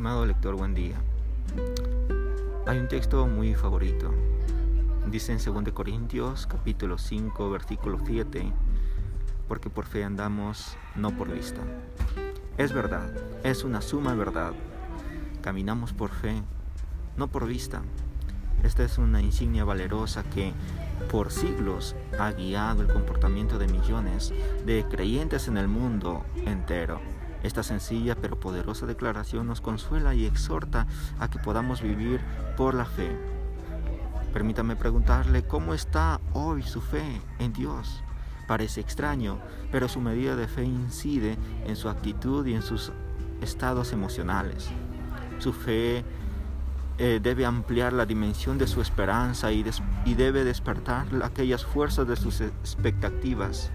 Víctor, buen día. Hay un texto muy favorito. Dice en 2 Corintios capítulo 5 versículo 7, porque por fe andamos, no por vista. Es verdad, es una suma verdad. Caminamos por fe, no por vista. Esta es una insignia valerosa que por siglos ha guiado el comportamiento de millones de creyentes en el mundo entero. Esta sencilla pero poderosa declaración nos consuela y exhorta a que podamos vivir por la fe. Permítame preguntarle cómo está hoy su fe en Dios. Parece extraño, pero su medida de fe incide en su actitud y en sus estados emocionales. Su fe eh, debe ampliar la dimensión de su esperanza y, y debe despertar aquellas fuerzas de sus expectativas.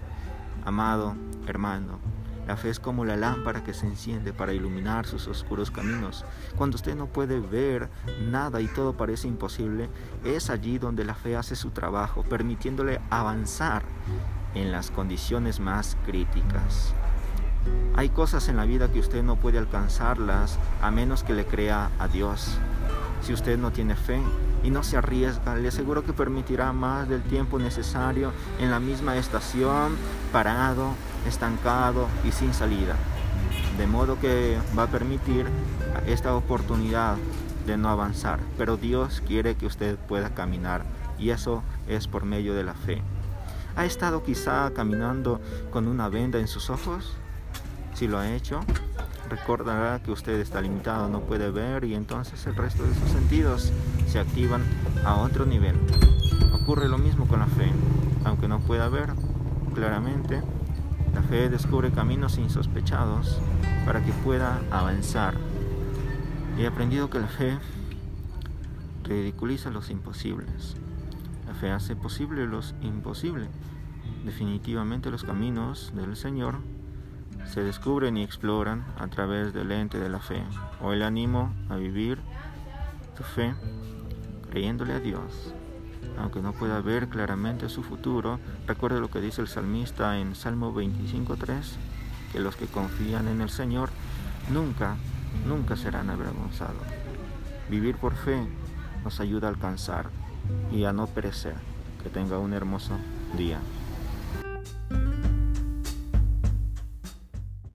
Amado hermano, la fe es como la lámpara que se enciende para iluminar sus oscuros caminos. Cuando usted no puede ver nada y todo parece imposible, es allí donde la fe hace su trabajo, permitiéndole avanzar en las condiciones más críticas. Hay cosas en la vida que usted no puede alcanzarlas a menos que le crea a Dios. Si usted no tiene fe y no se arriesga, le aseguro que permitirá más del tiempo necesario en la misma estación, parado, estancado y sin salida. De modo que va a permitir esta oportunidad de no avanzar. Pero Dios quiere que usted pueda caminar y eso es por medio de la fe. ¿Ha estado quizá caminando con una venda en sus ojos? Si lo ha hecho, recordará que usted está limitado, no puede ver y entonces el resto de sus sentidos se activan a otro nivel. Ocurre lo mismo con la fe. Aunque no pueda ver claramente, la fe descubre caminos insospechados para que pueda avanzar. He aprendido que la fe ridiculiza los imposibles. La fe hace posible los imposibles. Definitivamente los caminos del Señor se descubren y exploran a través del lente de la fe. Hoy le animo a vivir su fe creyéndole a Dios. Aunque no pueda ver claramente su futuro, recuerde lo que dice el salmista en Salmo 25.3, que los que confían en el Señor nunca, nunca serán avergonzados. Vivir por fe nos ayuda a alcanzar y a no perecer. Que tenga un hermoso día.